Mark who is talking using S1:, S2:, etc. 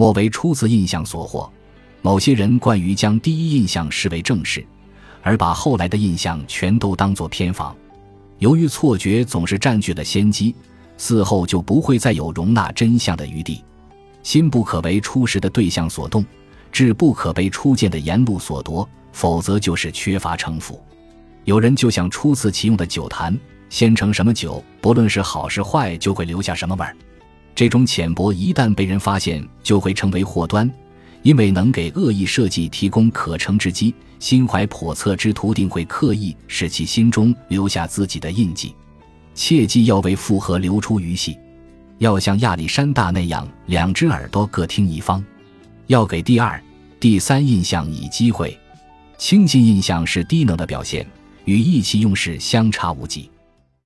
S1: 莫为初次印象所惑。某些人惯于将第一印象视为正事，而把后来的印象全都当作偏方。由于错觉总是占据了先机，嗣后就不会再有容纳真相的余地。心不可为初时的对象所动，志不可被初见的言路所夺，否则就是缺乏城府。有人就像初次启用的酒坛，先盛什么酒，不论是好是坏，就会留下什么味儿。这种浅薄一旦被人发现，就会成为祸端。因为能给恶意设计提供可乘之机，心怀叵测之徒定会刻意使其心中留下自己的印记。切记要为复合留出余隙，要像亚历山大那样，两只耳朵各听一方。要给第二、第三印象以机会。轻信印象是低能的表现，与意气用事相差无几。